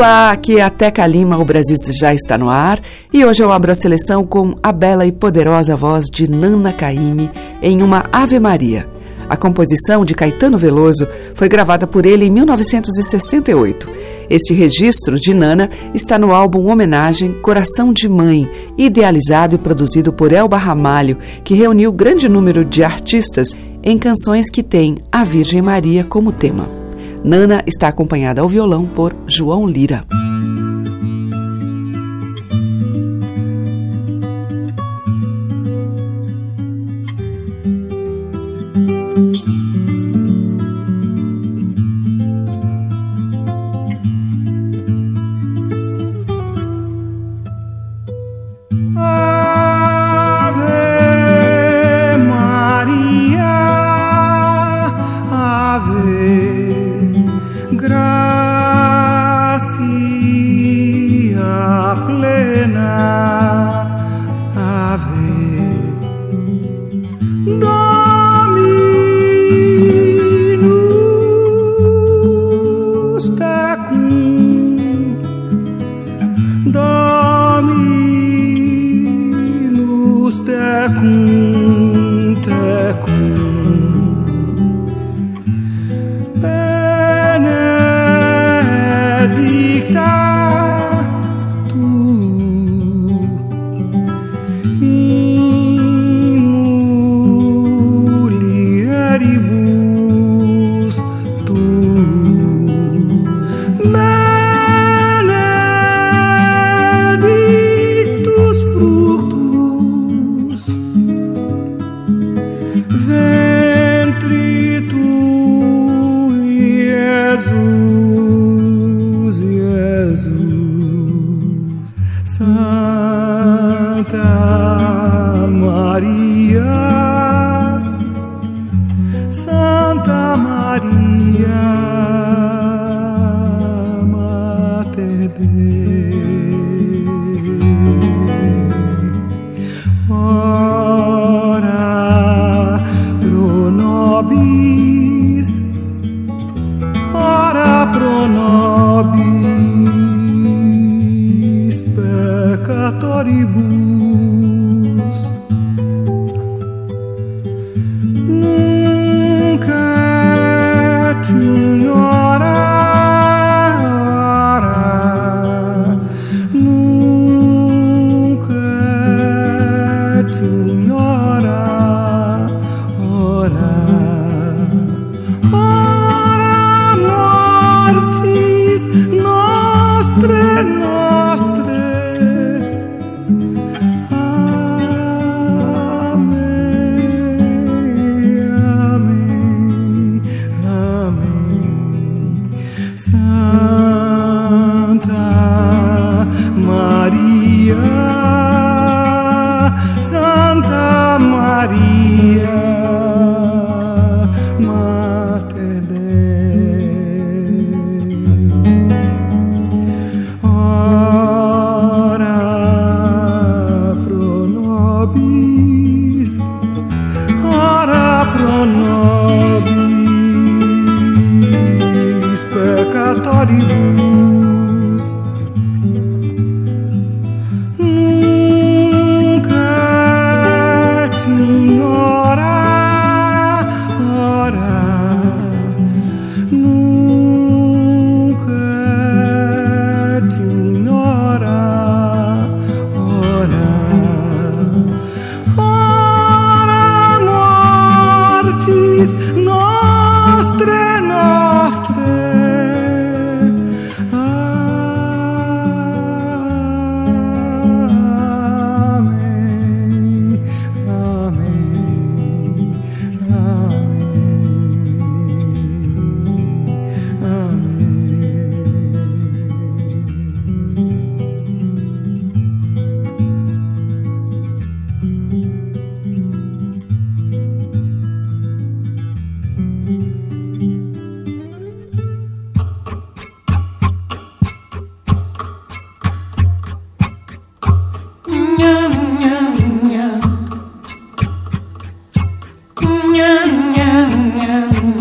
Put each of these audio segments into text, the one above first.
Olá, aqui é a Teca Lima, o Brasil já está no ar e hoje eu abro a seleção com a bela e poderosa voz de Nana Caymmi em uma Ave Maria. A composição de Caetano Veloso foi gravada por ele em 1968. Este registro de Nana está no álbum Homenagem Coração de Mãe, idealizado e produzido por Elba Ramalho, que reuniu grande número de artistas em canções que têm a Virgem Maria como tema. Nana está acompanhada ao violão por João Lira. nhớ nhớ nhớ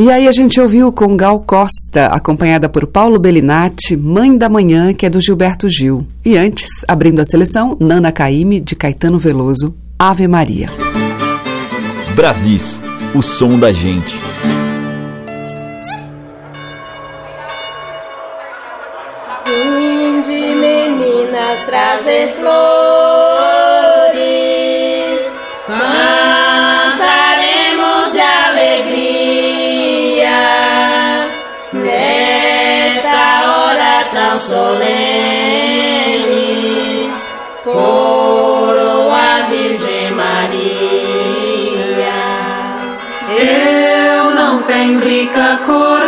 E aí a gente ouviu com Gal Costa, acompanhada por Paulo Bellinati, Mãe da Manhã, que é do Gilberto Gil. E antes, abrindo a seleção, Nana Caime, de Caetano Veloso, Ave Maria. Brasis, o som da gente. Vim de meninas trazer flores. Tão solenes. Coroa Virgem Maria. Eu não tenho rica coroa,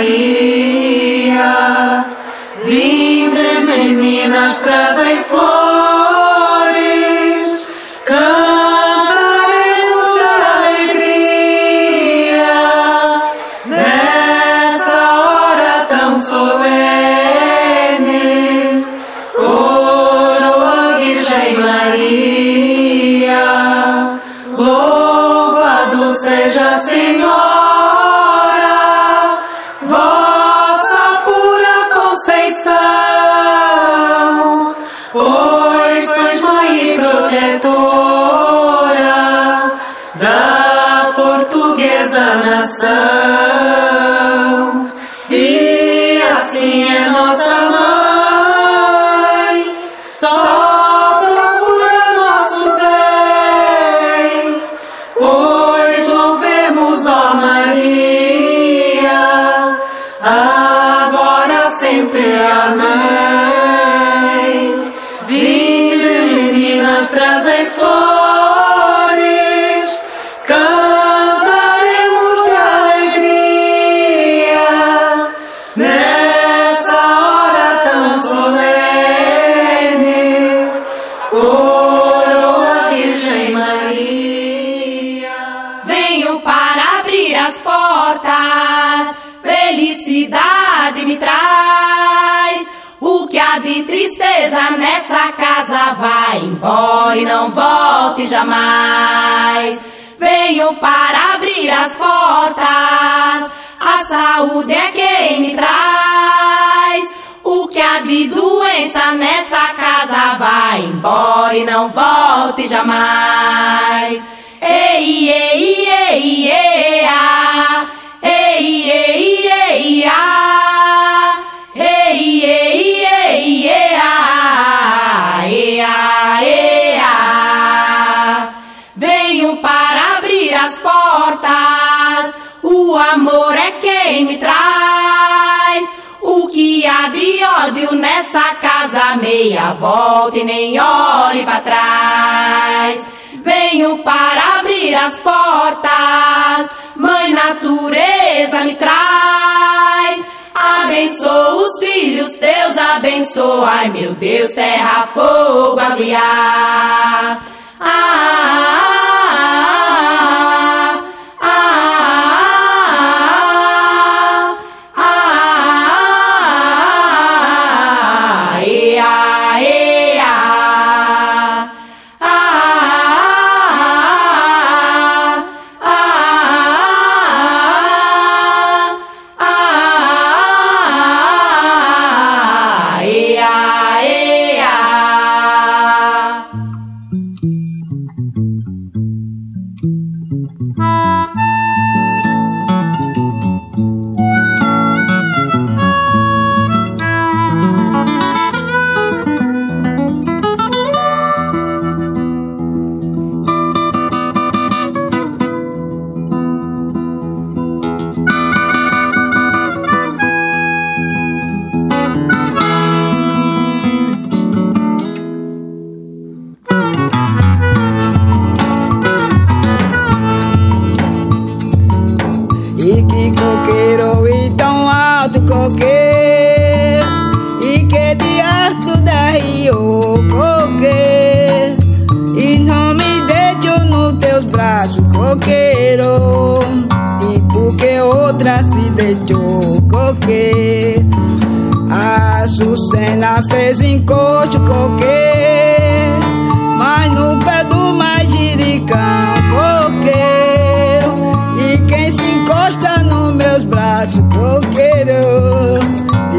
Maria. Vinde, meninas, trazem flores. Jamais. Venho para abrir as portas, a saúde é quem me traz. O que há de doença nessa casa vai embora e não volte jamais. Ei, ei, ei, ei, quem me traz. O que há de ódio nessa casa, meia volta e nem olhe para trás. Venho para abrir as portas, Mãe Natureza me traz. Abençoa os filhos, Deus abençoa, ai meu Deus, terra, fogo, a guiar. Ah, ah, coqueiro e tão alto coqueiro E que de alto da rio coqueiro E não me deixo nos teus braços coqueiro E porque outra se deixou coqueiro A Sucena fez encosto coqueiro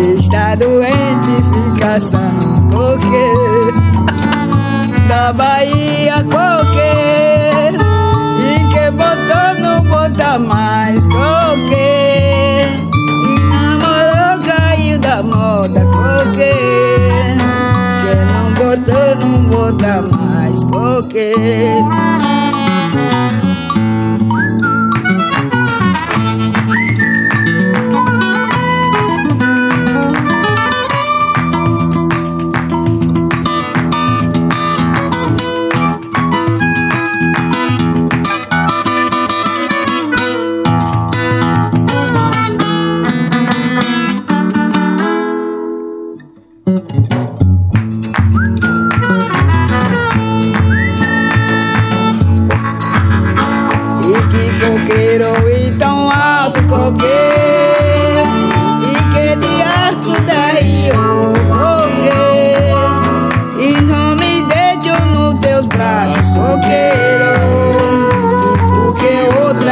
Está doente, fica sã coqueiro Da Bahia coqueiro E que botou não bota mais coqueiro E namorou caiu da moda coqueiro Que não botou não bota mais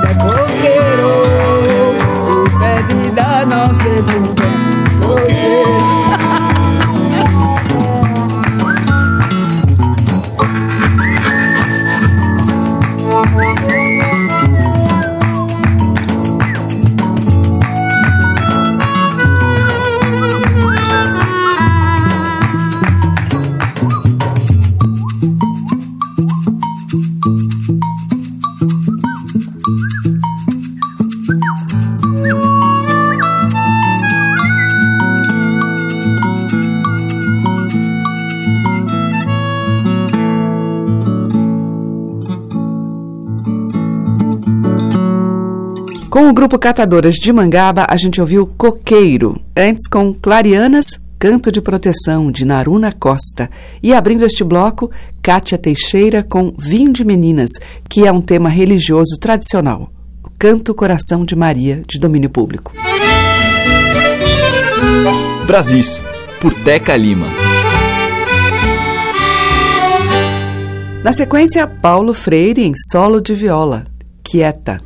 Com o grupo Catadoras de Mangaba, a gente ouviu Coqueiro, antes com Clarianas, Canto de Proteção, de Naruna Costa. E abrindo este bloco, Kátia Teixeira com Vim de Meninas, que é um tema religioso tradicional. Canto Coração de Maria, de domínio público. Brasis, por Teca Lima. Na sequência, Paulo Freire em solo de viola, Quieta.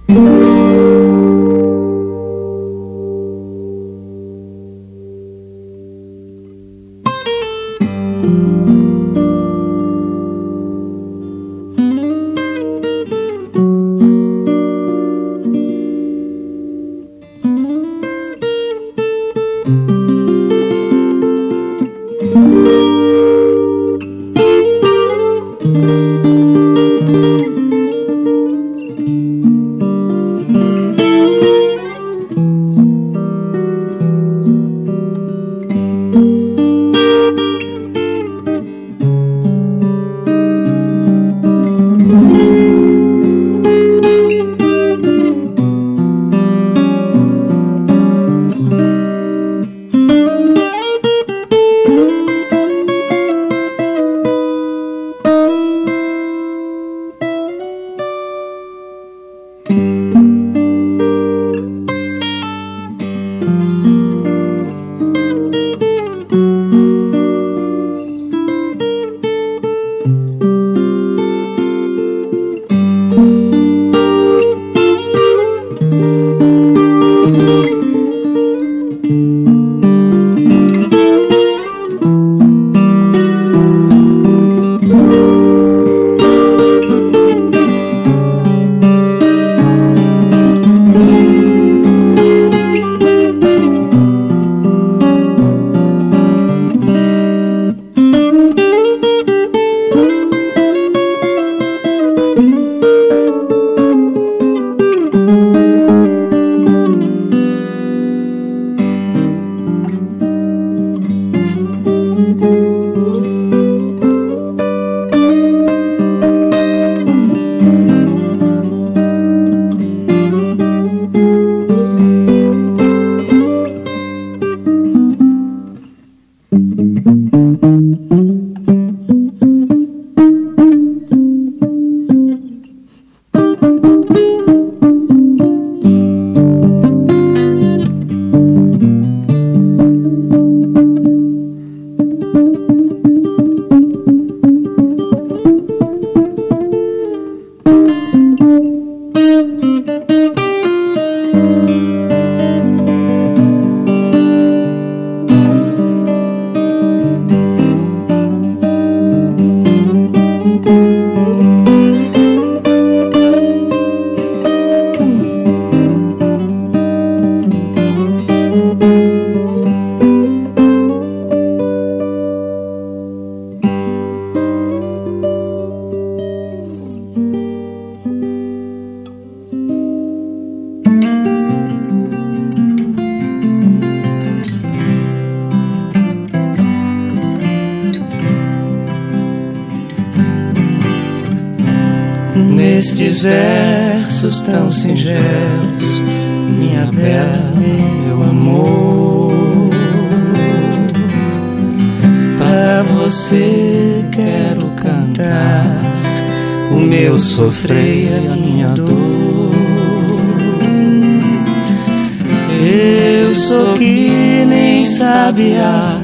Nem sabia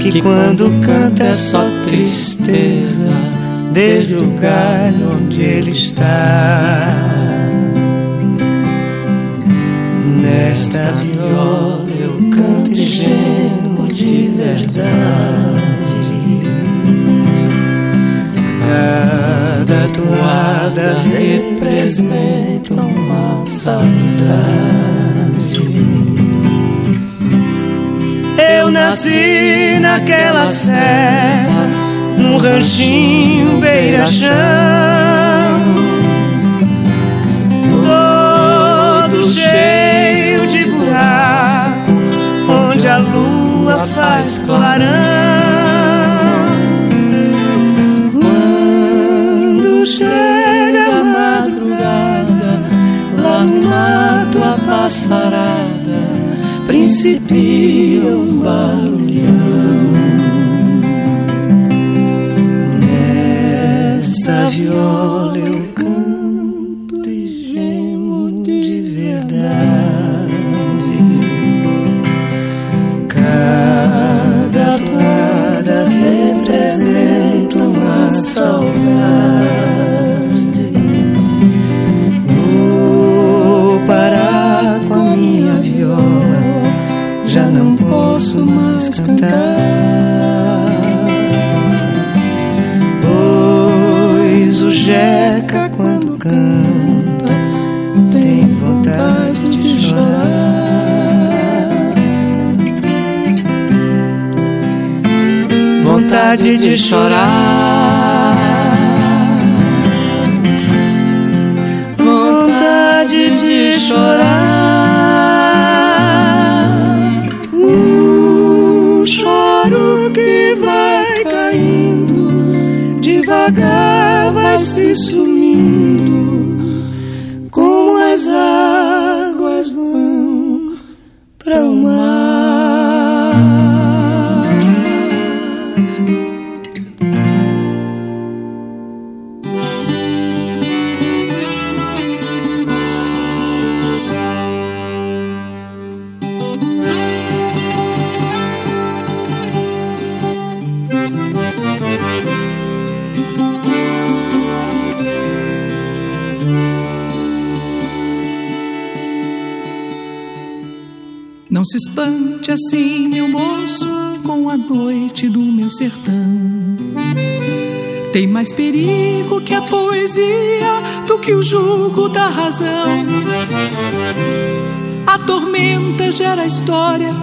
que quando canta é só tristeza desde o galho onde ele está. Nesta viola eu canto e gemo de verdade. Cada toada representa uma saudade. Eu nasci naquela serra, num ranchinho beira-chão. Todo cheio de buraco, onde a lua faz clarão. Quando chega a madrugada, lá no mato a passarada principia um barulhão. Nesta viola eu Vontade de chorar. Vontade de chorar. devagar vai se sumindo, sertão. Tem mais perigo que a poesia do que o jugo da razão. A tormenta gera história,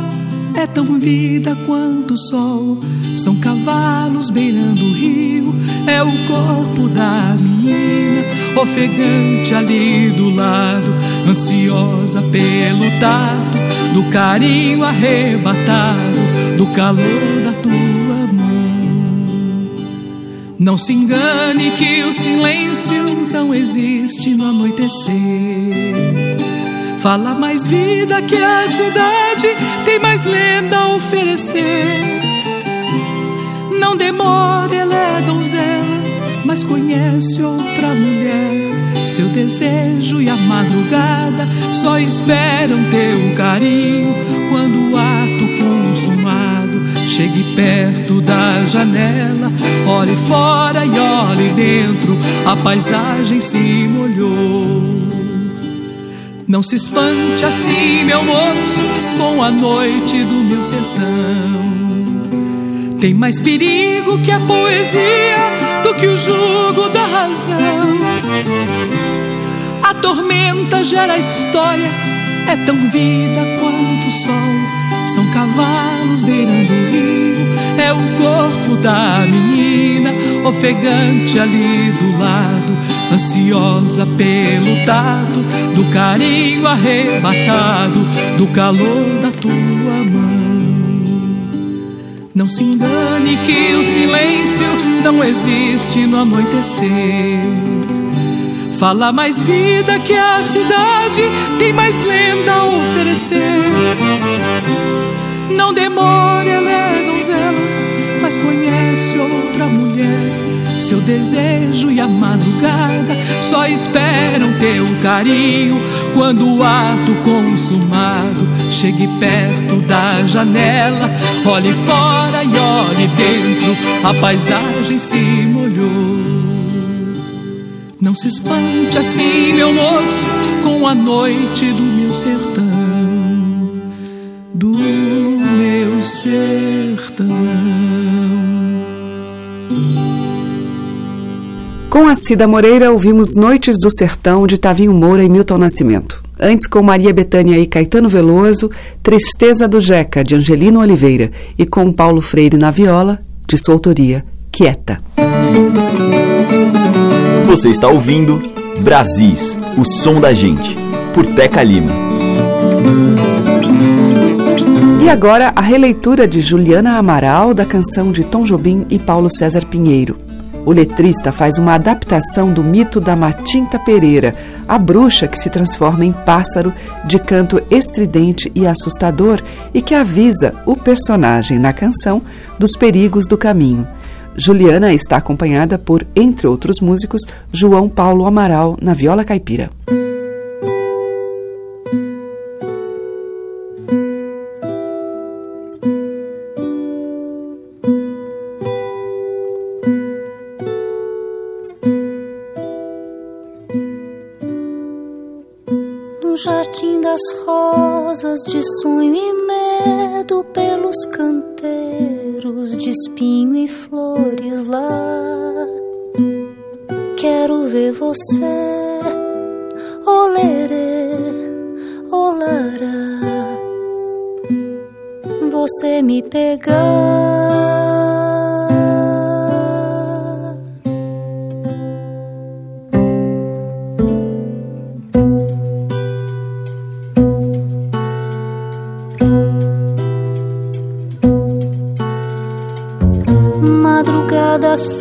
é tão vida quanto o sol. São cavalos beirando o rio, é o corpo da menina, ofegante ali do lado, ansiosa pelo tato do carinho arrebatado, do calor Não se engane que o silêncio não existe no anoitecer. Fala mais vida que a cidade tem mais lenda a oferecer. Não demore, ela é donzela, mas conhece outra mulher seu desejo e a madrugada só esperam teu carinho quando o ato consumado chegue perto da janela. Olhe fora e olhe dentro, a paisagem se molhou. Não se espante assim, meu moço, com a noite do meu sertão. Tem mais perigo que a poesia do que o jugo da razão. A tormenta gera história, é tão vida quanto o sol. São cavalos beirando o rio, é o corpo da menina, ofegante ali do lado, ansiosa pelo tato, do carinho arrebatado, do calor da tua mão. Não se engane que o silêncio não existe no anoitecer. Fala mais vida que a cidade, tem mais lenda a oferecer. Não demore, ela é donzela, mas conhece outra mulher. Seu desejo e a madrugada só esperam teu carinho. Quando o ato consumado chegue perto da janela, olhe fora e olhe dentro, a paisagem se molhou. Não se espante assim, meu moço, com a noite do meu sertão, do meu sertão. Com a Cida Moreira, ouvimos Noites do Sertão, de Tavinho Moura e Milton Nascimento. Antes, com Maria Bethânia e Caetano Veloso, Tristeza do Jeca, de Angelino Oliveira. E com Paulo Freire na viola, de sua autoria, Quieta. Você está ouvindo Brasis, o som da gente, por Teca Lima. E agora a releitura de Juliana Amaral da canção de Tom Jobim e Paulo César Pinheiro. O letrista faz uma adaptação do mito da Matinta Pereira, a bruxa que se transforma em pássaro de canto estridente e assustador e que avisa o personagem na canção dos perigos do caminho. Juliana está acompanhada por, entre outros músicos, João Paulo Amaral na viola caipira. das rosas de sonho e medo pelos canteiros de espinho e flores lá. Quero ver você, olerê, olará. Você me pegar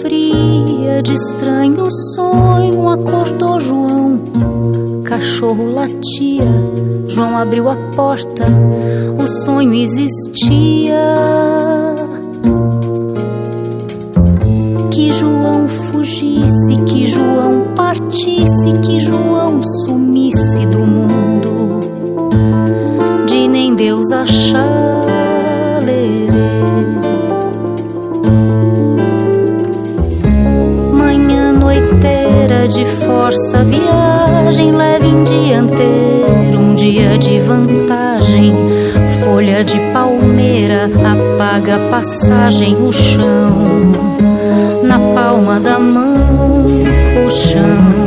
fria de estranho sonho acordou João. Cachorro latia, João abriu a porta, o sonho existia. Que João fugisse, que João partisse, que João sumisse do mundo, de nem Deus achar. Apaga a passagem, o chão, na palma da mão, o chão,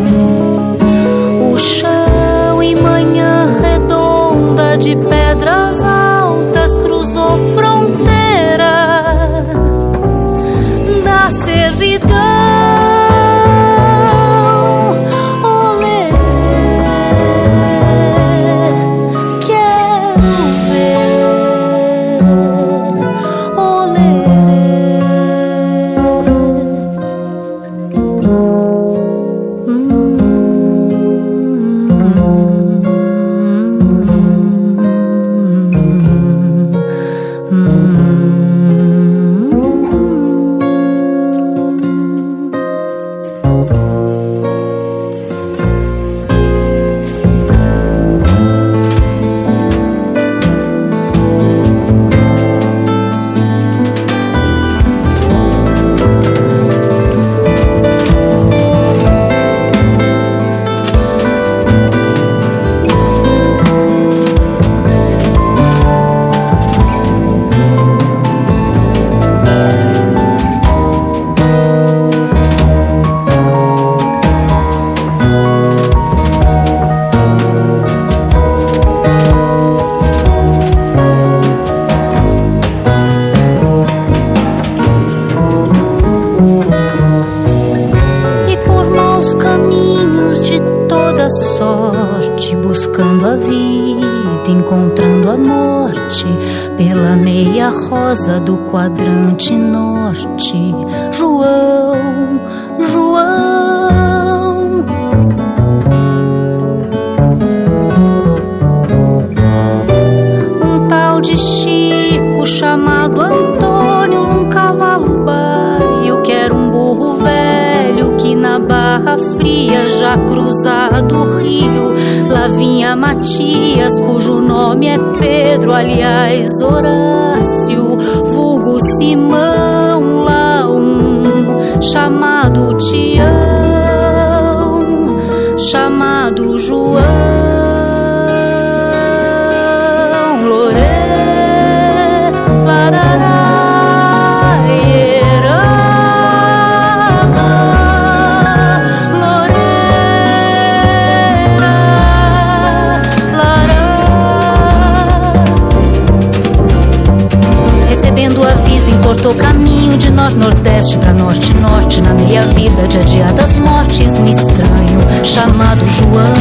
norte-norte na meia vida de adiadas mortes um estranho chamado João.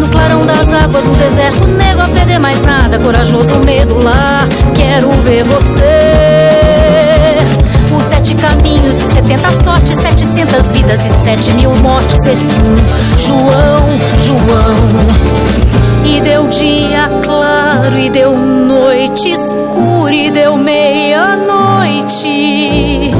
No clarão das águas no deserto negro a perder mais nada corajoso medo lá quero ver você. Os sete caminhos de setenta sortes setecentas vidas e sete mil mortes esse um João João. E deu dia claro e deu noite escura e deu meia-noite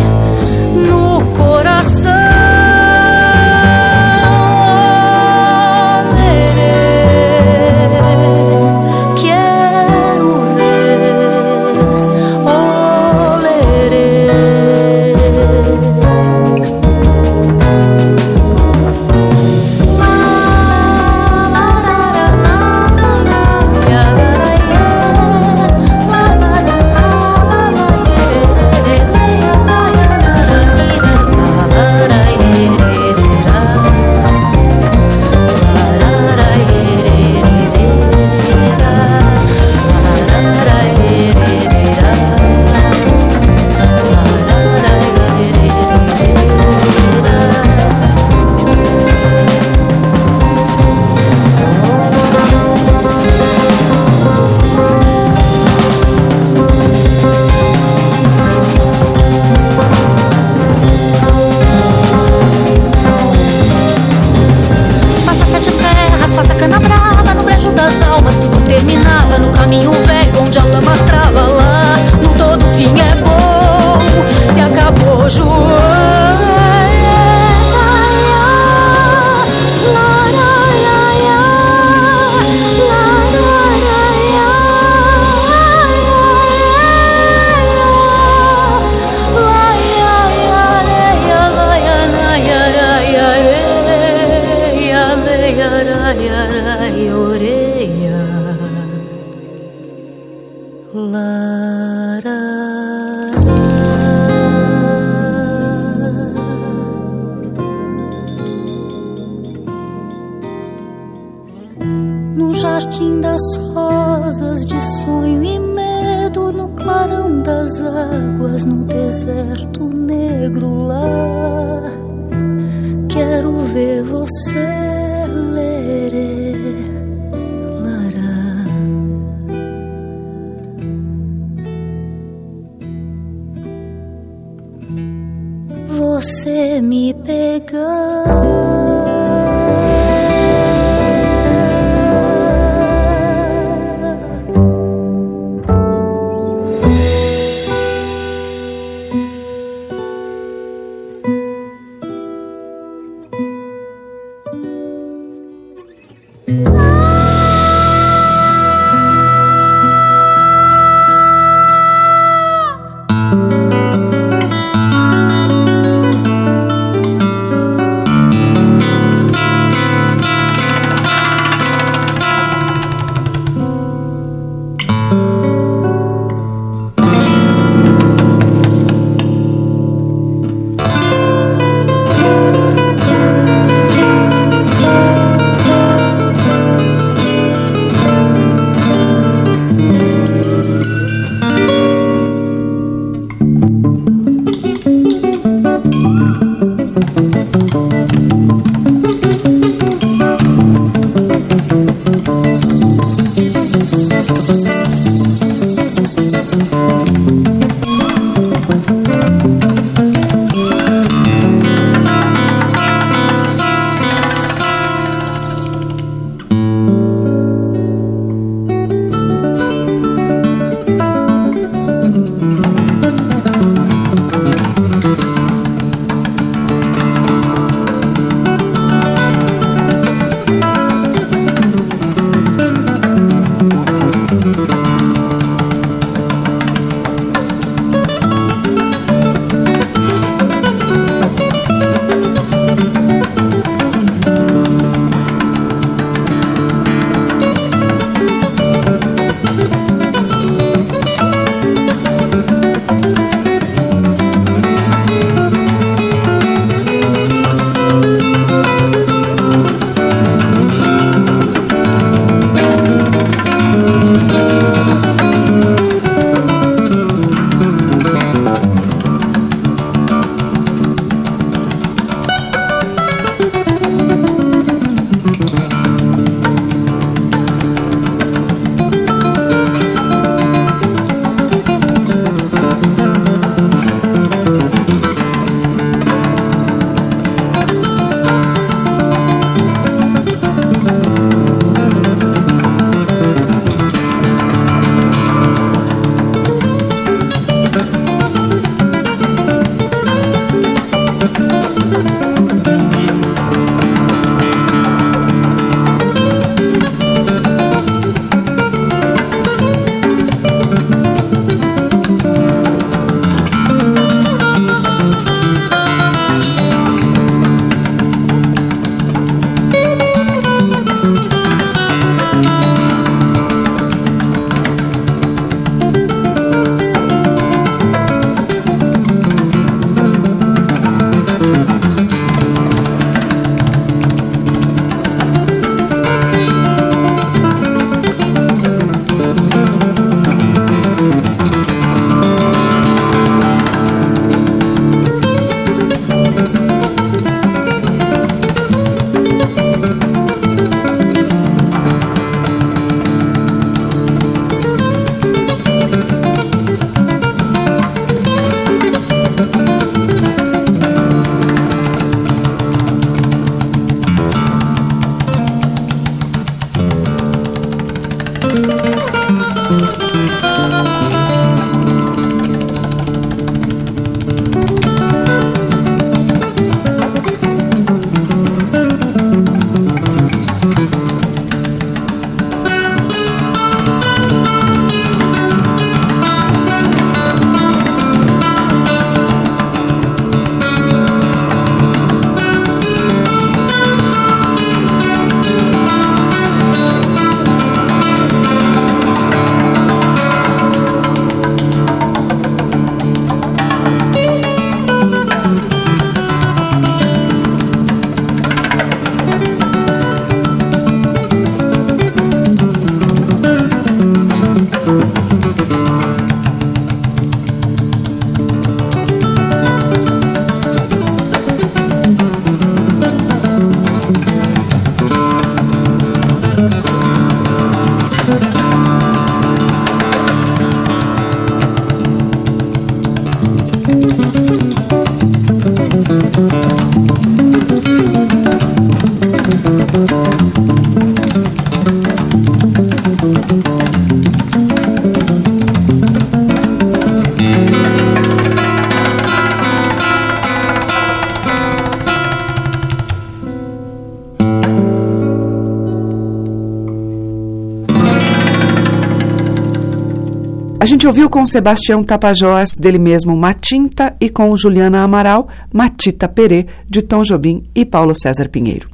ouviu com Sebastião Tapajós, dele mesmo Matinta, e com Juliana Amaral, Matita Perê, de Tom Jobim e Paulo César Pinheiro.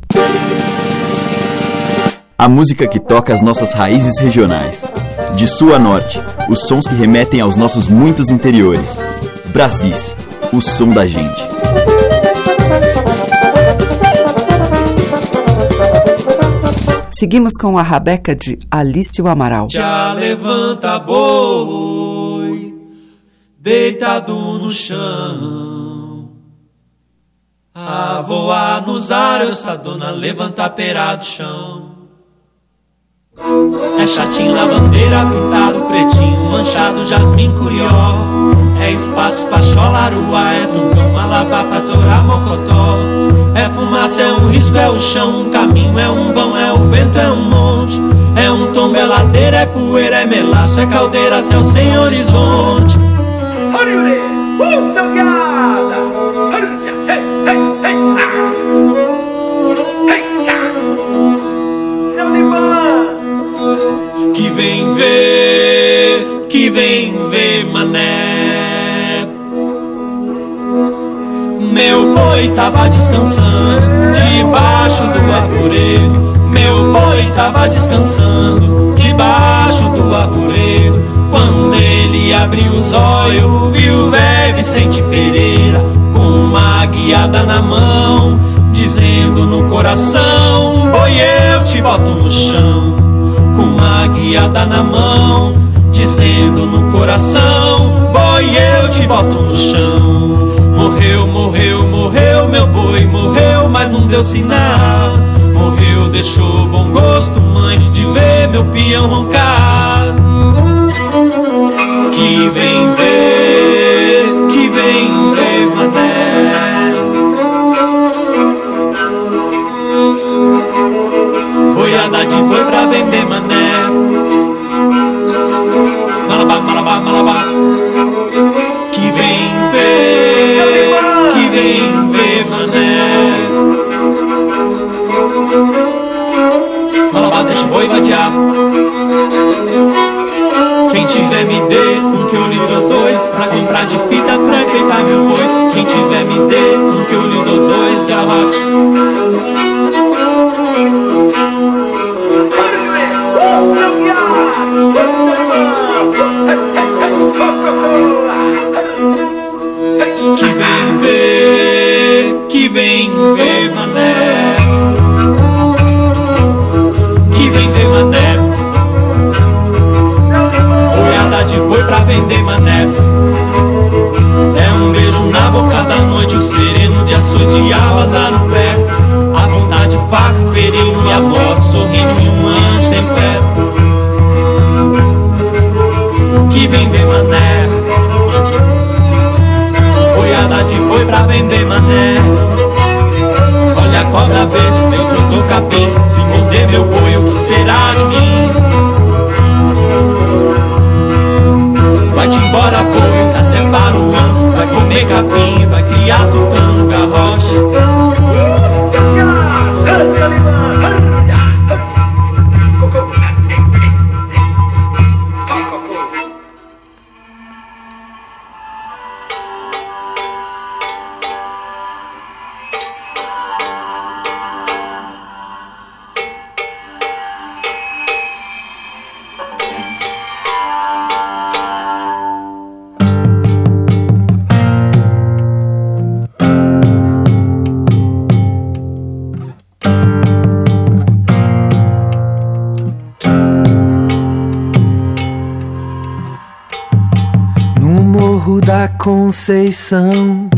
A música que toca as nossas raízes regionais. De sul a norte, os sons que remetem aos nossos muitos interiores. Brasis, o som da gente. Seguimos com a rabeca de Alício Amaral. Já levanta boi, deitado no chão. A voar nos ares, a dona levanta perá do chão. É chatinho, lavandeira, pintado, pretinho, manchado, jasmim, curió. É espaço pra cholaruá, é tungão, malabá pra torar mocotó. É fumaça, é um risco, é o chão, um caminho, é um vão, é o vento, é um monte. É um tombo, é ladeira, é poeira, é melaço, é caldeira, céu sem horizonte. Uh, seu que vem ver, que vem ver mané. Meu boi tava descansando debaixo do arvoredo. Meu boi tava descansando debaixo do arvoredo. Quando ele abriu os olhos, viu o velho Vicente Pereira com uma guiada na mão, dizendo no coração: Boi, eu te boto no chão com uma guiada na mão, dizendo no coração: Boi, eu te boto no chão. Morreu, morreu, morreu, meu boi morreu, mas não deu sinal. Morreu, deixou bom gosto, mãe, de ver meu peão roncar. Vem ver, que vem ver, mané. Boiada de boi pra vender mané. Malabá, malabá, malabá. Que vem ver, que vem ver mané. Malabá, deixa o boi vadiar. Quem tiver me dê De fita pra enfeitar meu boi. Quem tiver me dê um que eu lhe dou dois garrote Que vem ver, que vem ver mané. Que vem ver mané. Boiada de boi pra vender mané sereno de açoite e asa no pé. A vontade faca, ferindo e a morte Sorrindo e um anjo sem fé. Que vem ver mané. Boiada de boi pra vender mané. Olha a cobra verde dentro do capim. Se morder meu boi, o que será de mim? Vai-te embora, boi, comer capim, vai criar tutano, garrocha morro da Conceição,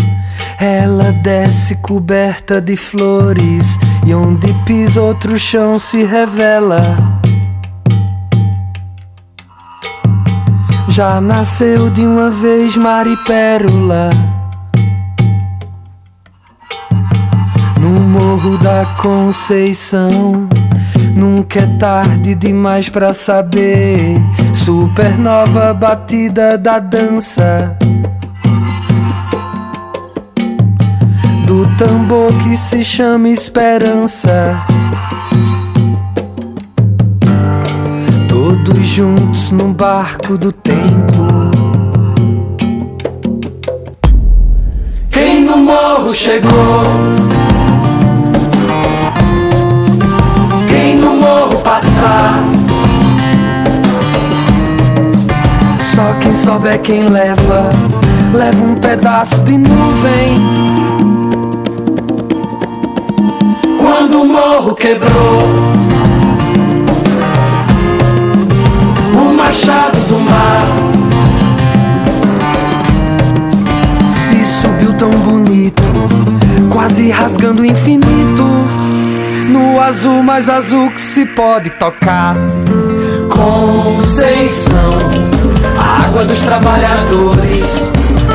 ela desce coberta de flores e onde pisa outro chão se revela. Já nasceu de uma vez Maripérola. No morro da Conceição, nunca é tarde demais pra saber. Supernova batida da dança. Do tambor que se chama esperança. Todos juntos num barco do tempo. Quem no morro chegou? Quem no morro passar? Só quem souber quem leva, leva um pedaço de nuvem. Quando o morro quebrou, o machado do mar. E subiu tão bonito, quase rasgando o infinito. No azul mais azul que se pode tocar. Conceição, água dos trabalhadores.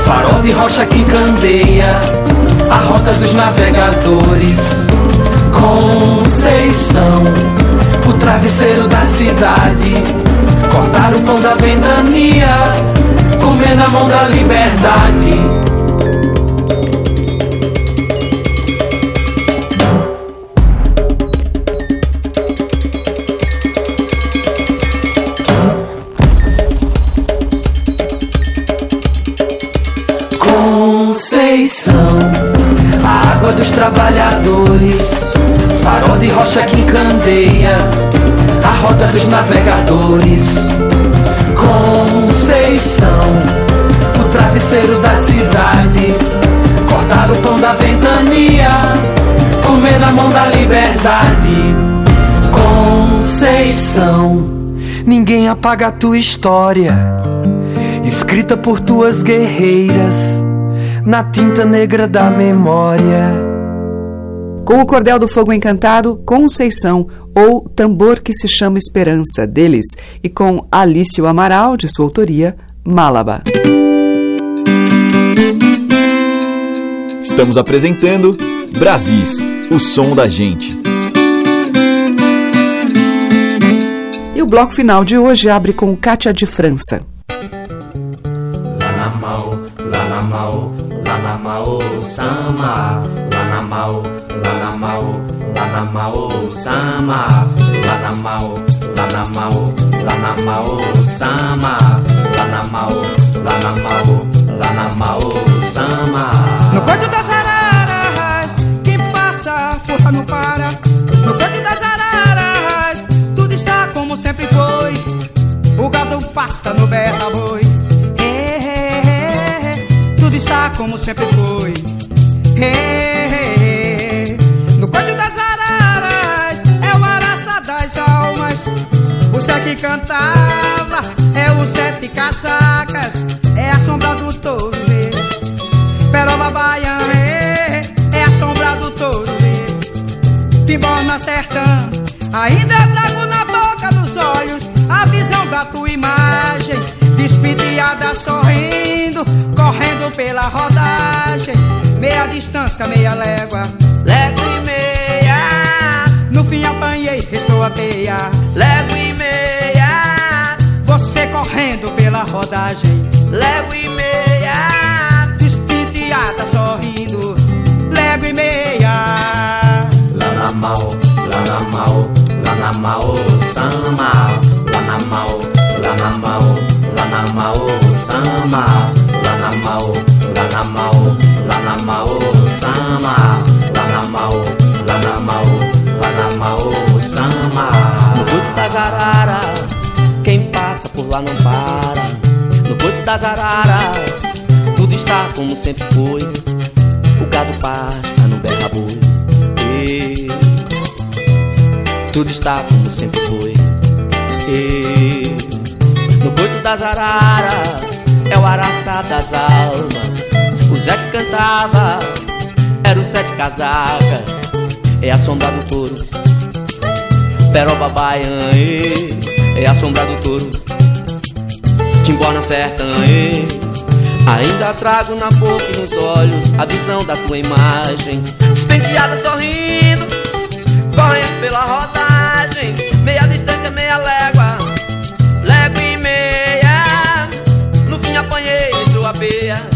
Farol de rocha que candeia, a rota dos navegadores. Conceição, o travesseiro da cidade. Cortar o pão da ventania, comer na mão da liberdade. Apaga a tua história, escrita por tuas guerreiras na tinta negra da memória. Com o Cordel do Fogo Encantado, Conceição, ou Tambor que se chama Esperança, deles, e com Alício Amaral, de sua autoria, Málaba. Estamos apresentando Brasis, o som da gente. E o bloco final de hoje abre com Cátia de França. Lanamau, Lanamau, Lanamau, Sama, Lanamau, Lanamau, Lanamau, Sama, Lanamau, Lanamau, Lanamau, Sama, Lanamau, Lanamau, Lanamau, Sama. No canto das araras, quem passa, força não para. Gado pasta no berra boi. É, é, é, tudo está como sempre foi. É, no canto das araras, é o araça das almas. O Zé que cantava, é o sete casacas, é a sombra do touro. Peroba Baiana é, é a sombra do touro Timborna sertão Ainda Despediada sorrindo Correndo pela rodagem. Meia distância, meia légua Légua e meia. No fim apanhei, restou a teia Légua e meia. Você correndo pela rodagem Légua e meia. Piada sorrindo, légua e meia. Lá na mal, lá na mal, lá na mal, sama. Lá na mal, lá na mal, na mal, sama. Lá na mal, lá na mal, lá na mal, sama. Lá na mal, lá na mal, lá na mal, sama. No culto das araras, quem passa por lá não para. No culto das araras tudo está como sempre foi. O gado pasta no berra boi. Tudo está como sempre foi. Das araras é o araçá das almas. O Zé que cantava era o sete casacas. É a sombra do touro. Peroba baiana, é a sombra do touro. Timbó na sertã, Ainda trago na boca e nos olhos a visão da tua imagem. Despenteada sorrindo, correndo pela rodagem. Meia distância, meia légua, sua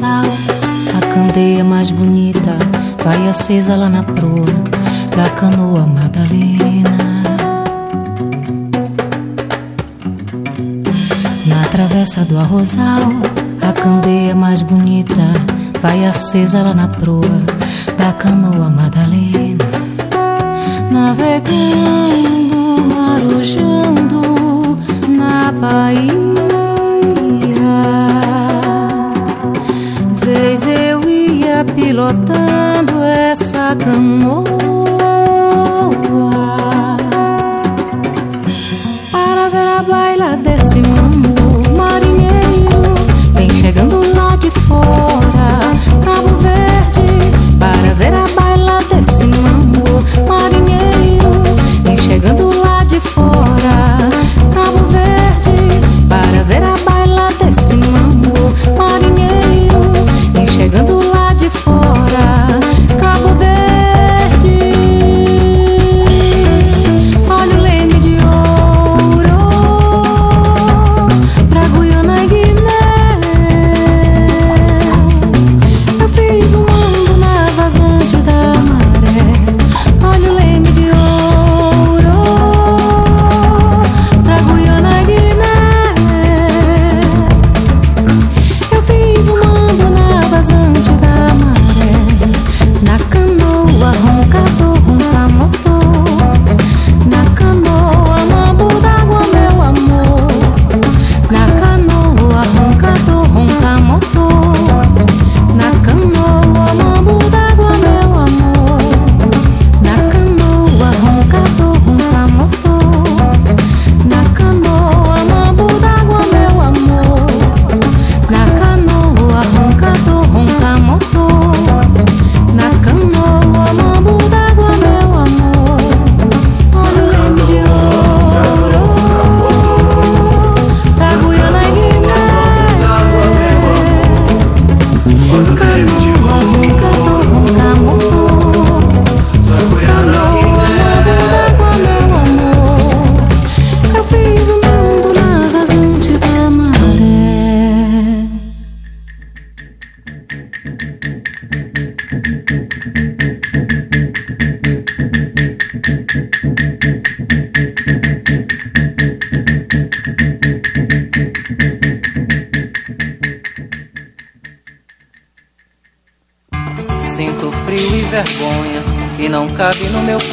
a candeia mais bonita vai acesa lá na proa da canoa Madalena. Na travessa do arrozal, a candeia mais bonita vai acesa lá na proa da canoa Madalena. Navegando, marujando na Bahia. Pilotando essa canoa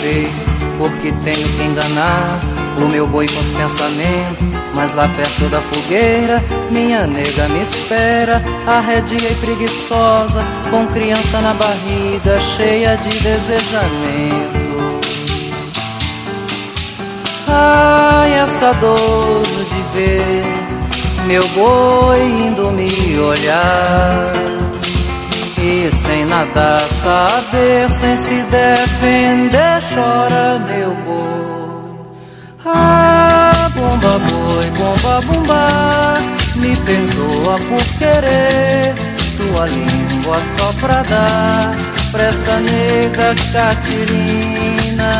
peito, porque tenho que enganar o meu boi com os pensamentos. Mas lá perto da fogueira, minha nega me espera, arredia e preguiçosa, com criança na barriga, cheia de desejamento. Ai, essa dor de ver meu boi indo me olhar. E sem nada saber, sem se defender, chora meu boi. Ah, bomba boi, bomba bomba, me perdoa por querer tua língua só pra dar pra essa nega Catirina.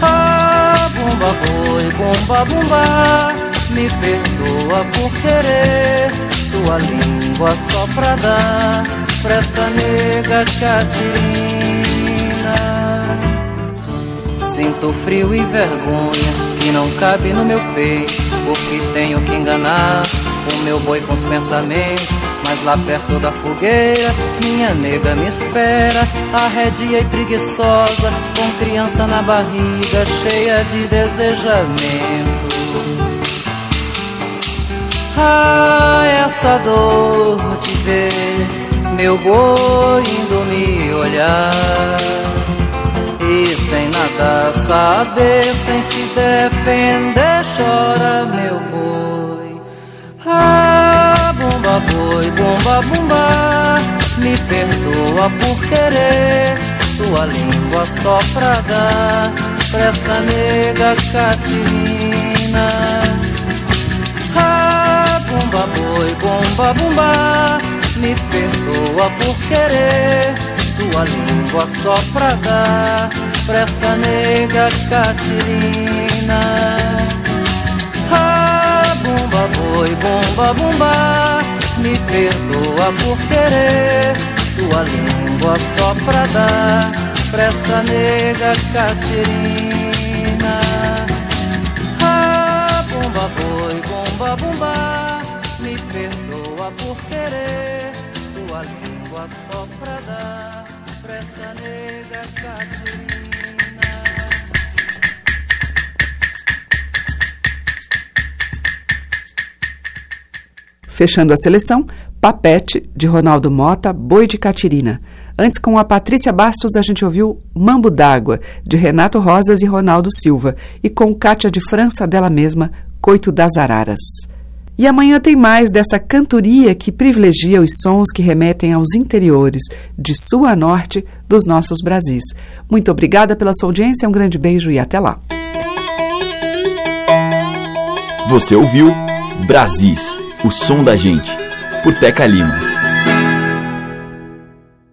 Ah, bomba boi, bomba bomba, me perdoa por querer tua língua só pra dar pra essa nega Catirina. Sinto frio e vergonha que não cabe no meu peito, porque tenho que enganar o meu boi com os pensamentos. Mas lá perto da fogueira, minha nega me espera, arredia e preguiçosa, com criança na barriga, cheia de desejamento. Ah, essa dor de ver meu boi indo me olhar. E sem nada saber, sem se defender, chora meu boi. Ah, bomba boi, bomba bomba Me perdoa por querer tua língua só pra dar Pra essa nega Catirina Bomba boi, bomba bomba, me perdoa por querer tua língua só pra dar pra essa nega Catirina. Ah, bomba boi, bomba bomba, me perdoa por querer tua língua só pra dar pra essa nega Catirina. Ah, bomba boi, bomba perdoa por querer tua língua só pra dar pra essa nega Catirina. Fechando a seleção, Papete, de Ronaldo Mota, Boi de Catirina. Antes, com a Patrícia Bastos, a gente ouviu Mambo d'Água, de Renato Rosas e Ronaldo Silva. E com Cátia de França, dela mesma, Coito das Araras. E amanhã tem mais dessa cantoria que privilegia os sons que remetem aos interiores, de sul a norte, dos nossos Brasis. Muito obrigada pela sua audiência, um grande beijo e até lá. Você ouviu Brasis, o som da gente, por Teca Lima.